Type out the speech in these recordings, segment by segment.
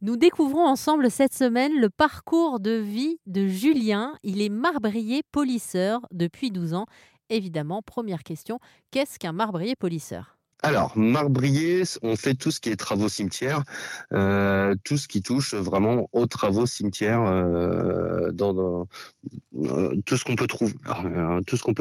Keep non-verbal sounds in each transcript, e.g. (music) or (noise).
Nous découvrons ensemble cette semaine le parcours de vie de Julien. Il est marbrier polisseur depuis 12 ans. Évidemment, première question, qu'est-ce qu'un marbrier polisseur? Alors, marbrier, on fait tout ce qui est travaux cimetières, euh, tout ce qui touche vraiment aux travaux cimetières, euh, euh, tout ce qu'on peut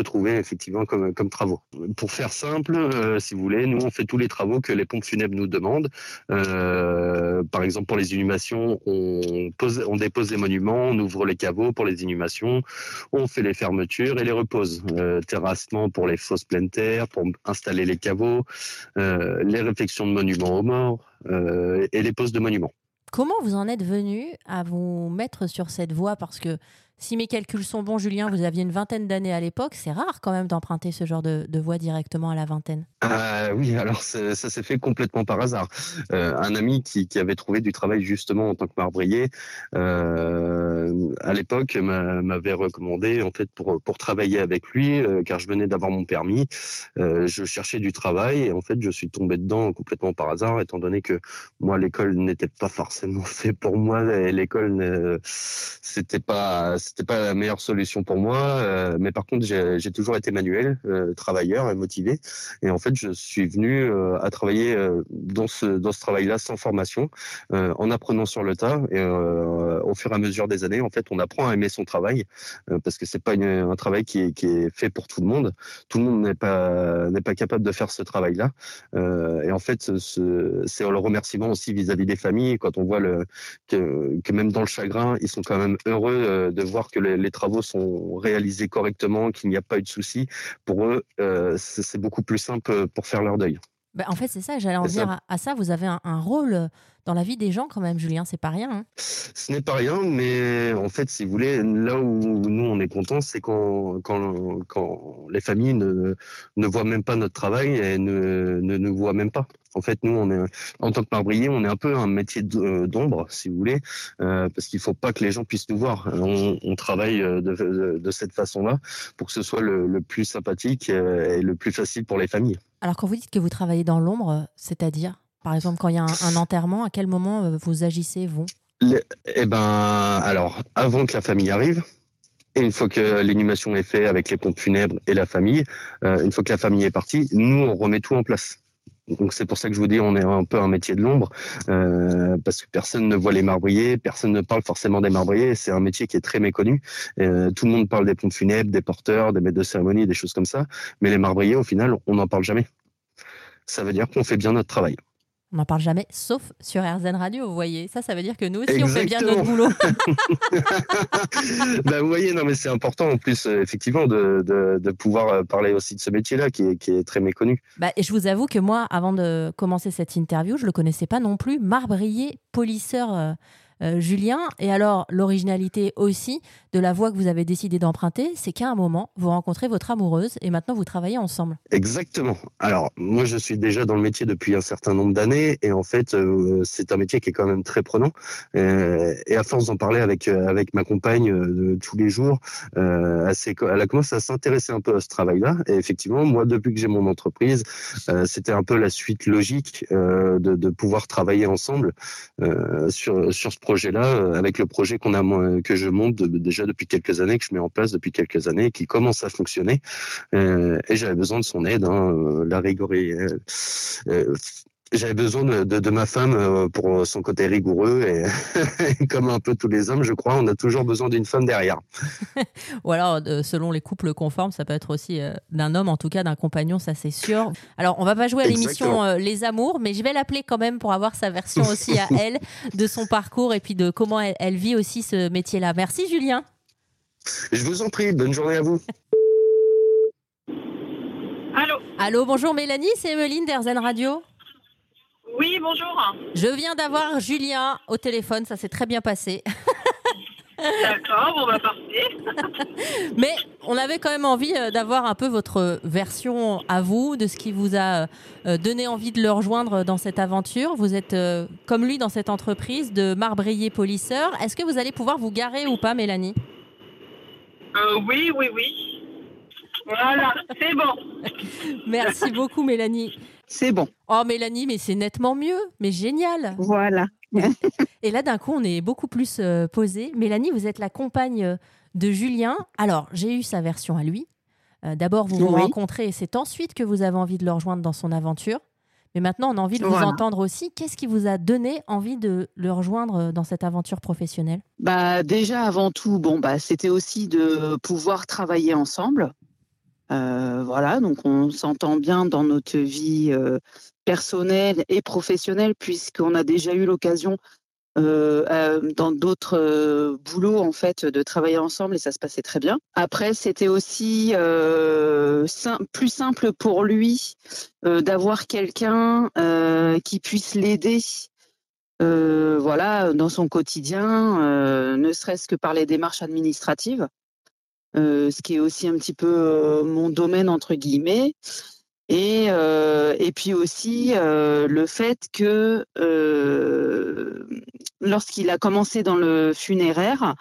trouver, effectivement comme, travaux. Pour faire simple, si vous voulez, nous on fait tous les travaux que les pompes funèbres nous demandent. par exemple, pour les inhumations, on dépose les monuments, on ouvre les caveaux pour les inhumations, on fait les fermetures et les reposes. terrassement pour les fosses pleines terre, pour installer les caveaux. Euh, les réflexions de monuments aux morts euh, et les poses de monuments. Comment vous en êtes venu à vous mettre sur cette voie? Parce que si mes calculs sont bons, Julien, vous aviez une vingtaine d'années à l'époque. C'est rare quand même d'emprunter ce genre de, voie directement à la vingtaine. Ah oui, alors ça, s'est fait complètement par hasard. Euh, un ami qui, avait trouvé du travail justement en tant que marbrier, euh, à l'époque m'avait recommandé en fait pour pour travailler avec lui, euh, car je venais d'avoir mon permis. je cherchais du travail et en fait je suis tombé dedans complètement par hasard, étant donné que moi l'école n'était pas forcément (laughs) fait pour moi. L'école c'était pas c'était pas la meilleure solution pour moi. Euh, mais par contre, j'ai toujours été manuel, euh, travailleur et motivé. Et en fait, je suis venu euh, à travailler dans ce dans ce travail-là sans formation, en apprenant sur le tas. Et au fur et à mesure des années, en fait, on apprend à aimer son travail parce que c'est pas un travail qui est, qui est fait pour tout le monde. Tout le monde n'est pas n'est pas capable de faire ce travail-là. et en fait, c'est le remerciement aussi vis-à-vis des familles quand on voit le que, que même dans le chagrin, ils sont quand même heureux de voir que les, travaux sont réalisés correctement, qu'il n'y a pas eu de soucis, pour eux, euh, c'est beaucoup plus simple pour faire leur deuil. Bah, en fait, c'est ça, j'allais en venir à, ça. Vous avez un, rôle dans la vie des gens quand même, Julien, c'est pas rien. Hein. Ce n'est pas rien, mais en fait, si vous voulez, là où nous on est content, c'est quand, quand, quand, les familles ne, ne voient même pas notre travail et ne, ne nous voient même pas. En fait, nous, on est en tant que marbrier, on est un peu un métier euh, d'ombre, si vous voulez, euh, parce qu'il faut pas que les gens puissent nous voir. On, travaille euh, de, de, cette façon-là pour que ce soit le, le, plus sympathique et le plus facile pour les familles. Alors, quand vous dites que vous travaillez dans l'ombre, c'est-à-dire, par exemple, quand il y a un, enterrement, à quel moment vous agissez, vous? Eh ben, alors, avant que la famille arrive, et une fois que l'inhumation est faite avec les pompes funèbres et la famille, une fois que la famille est partie, nous, on remet tout en place. Donc c'est pour ça que je vous dis, on est un peu un métier de l'ombre, euh, parce que personne ne voit les marbriers, personne ne parle forcément des marbriers. C'est un métier qui est très méconnu. Euh, tout le monde parle des pompes funèbres, des porteurs, des maîtres de cérémonie, des choses comme ça, mais les marbriers, au final, on n'en parle jamais. Ça veut dire qu'on fait bien notre travail. On n'en parle jamais, sauf sur RZN Radio, vous voyez. Ça, ça veut dire que nous aussi, on fait bien notre boulot. (laughs) (laughs) bah, vous voyez, non, mais c'est important en plus, euh, effectivement, de, de, pouvoir euh, parler aussi de ce métier-là qui est, qui est, très méconnu. Bah, et je vous avoue que moi, avant de commencer cette interview, je ne le connaissais pas non plus. Marbrier, polisseur. Euh, euh, Julien. Et alors, l'originalité aussi de la voie que vous avez décidé d'emprunter, c'est qu'à un moment, vous rencontrez votre amoureuse et maintenant vous travaillez ensemble. Exactement. Alors, moi, je suis déjà dans le métier depuis un certain nombre d'années et en fait, euh, c'est un métier qui est quand même très prenant. Euh, et à force d'en parler avec, avec ma compagne tous les jours, elle, a commencé à s'intéresser un peu à ce travail-là. Et effectivement, moi, depuis que j'ai mon entreprise, c'était un peu la suite logique de, pouvoir travailler ensemble sur, sur ce projet-là, euh, avec le projet qu'on a que je monte déjà depuis quelques années, que je mets en place depuis quelques années, qui commence à fonctionner. Euh, et j'avais besoin de son aide. Hein, euh, la rigueur j'avais besoin de, ma femme pour son côté rigoureux (laughs) et comme un peu tous les hommes, je crois, on a toujours besoin d'une femme derrière. (laughs) Ou alors, selon les couples conformes, ça peut être aussi d'un homme, en tout cas d'un compagnon, ça c'est sûr. Alors, on va pas jouer à l'émission Les Amours, mais je vais l'appeler quand même pour avoir sa version (laughs) aussi à elle de son parcours et puis de comment elle, vit aussi ce métier-là. Merci Julien. Je vous en prie, bonne journée à vous. Allô? Allô, bonjour Mélanie, c'est Emeline d'Airzen Radio. Oui, bonjour. Je viens d'avoir Julien au téléphone, ça s'est très bien passé. D'accord, on va partir. Mais on avait quand même envie euh, d'avoir un peu votre version à vous de ce qui vous a euh, donné envie de le rejoindre dans cette aventure. Vous êtes euh, comme lui dans cette entreprise de marbrier polisseur. Est-ce que vous allez pouvoir vous garer ou pas, Mélanie? Oui, oui, oui. Voilà, c'est bon. (laughs) Merci beaucoup, Mélanie. C'est bon. Oh, Mélanie, mais c'est nettement mieux. Mais génial. Voilà. (laughs) Et là, d'un coup, on est beaucoup plus euh, posé. Mélanie, vous êtes la compagne euh, de Julien. Alors, j'ai eu sa version à lui. Euh, D'abord, vous vous Oui. rencontrez et c'est ensuite que vous avez envie de le rejoindre dans son aventure. Mais maintenant, on a envie de vous entendre aussi. Qu'est-ce qui vous a donné envie de le rejoindre dans cette aventure professionnelle? Bah déjà avant tout, bon bah c'était aussi de pouvoir travailler ensemble. Euh, voilà, donc on s'entend bien dans notre vie euh, personnelle et professionnelle puisqu'on a déjà eu l'occasion euh, dans d'autres boulots en fait de travailler ensemble et ça se passait très bien. Après c'était aussi plus simple pour lui d'avoir quelqu'un qui puisse l'aider voilà, dans son quotidien, ne serait-ce que par les démarches administratives, ce qui est aussi un petit peu euh, mon domaine entre guillemets. Et, euh, et puis aussi euh, le fait que euh, lorsqu'il a commencé dans le funéraire,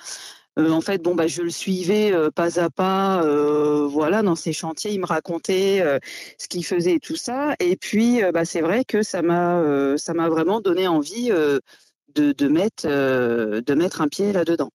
euh, en fait, bon, bah, je le suivais euh, pas à pas, euh, voilà, dans ses chantiers. Il me racontait euh, ce qu'il faisait et tout ça. Et puis, euh, bah, c'est vrai que ça m'a, euh, ça m'a vraiment donné envie euh, de, de mettre, euh, de mettre un pied là-dedans.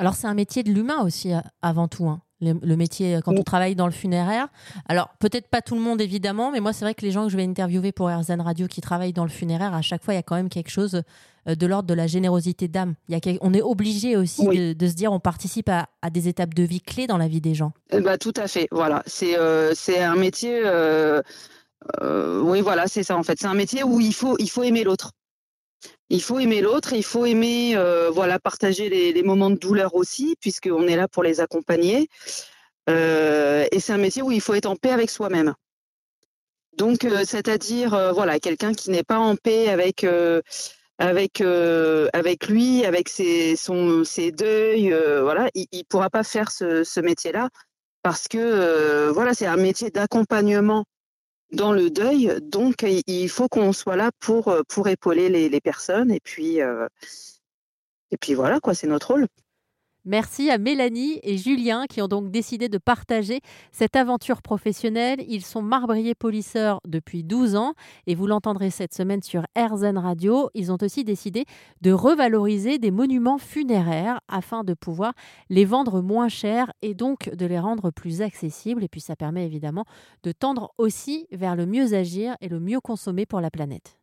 Alors, c'est un métier de l'humain aussi, euh, avant tout. hein. Le, le métier, euh, quand on travaille dans le funéraire. Alors, peut-être pas tout le monde, évidemment, mais moi, c'est vrai que les gens que je vais interviewer pour RZN Radio qui travaillent dans le funéraire, à chaque fois, il y a quand même quelque chose euh, de l'ordre de la générosité d'âme. Il y a quel- On est obligé aussi Oui. de, de se dire on participe à, à des étapes de vie clés dans la vie des gens. Eh ben, tout à fait. Voilà, c'est euh, c'est un métier. euh, euh, oui, voilà, c'est ça en fait. C'est un métier où il faut il faut aimer l'autre. Il faut aimer l'autre, il faut aimer euh, voilà partager les, moments de douleur aussi, puisqu'on est là pour les accompagner. Euh, et c'est un métier où il faut être en paix avec soi-même. Donc, euh, c'est-à-dire voilà quelqu'un qui n'est pas en paix avec lui, avec ses ses deuils, voilà, il, il pourra pas faire ce, ce métier-là parce que voilà, c'est un métier d'accompagnement dans le deuil, donc il- faut qu'on soit là pour pour épauler les, les personnes et puis euh, et puis voilà quoi, c'est notre rôle. Merci à Mélanie et Julien qui ont donc décidé de partager cette aventure professionnelle. Ils sont marbriers polisseurs depuis 12 ans et vous l'entendrez cette semaine sur RZN Radio. Ils ont aussi décidé de revaloriser des monuments funéraires afin de pouvoir les vendre moins cher et donc de les rendre plus accessibles. Et puis ça permet évidemment de tendre aussi vers le mieux agir et le mieux consommer pour la planète.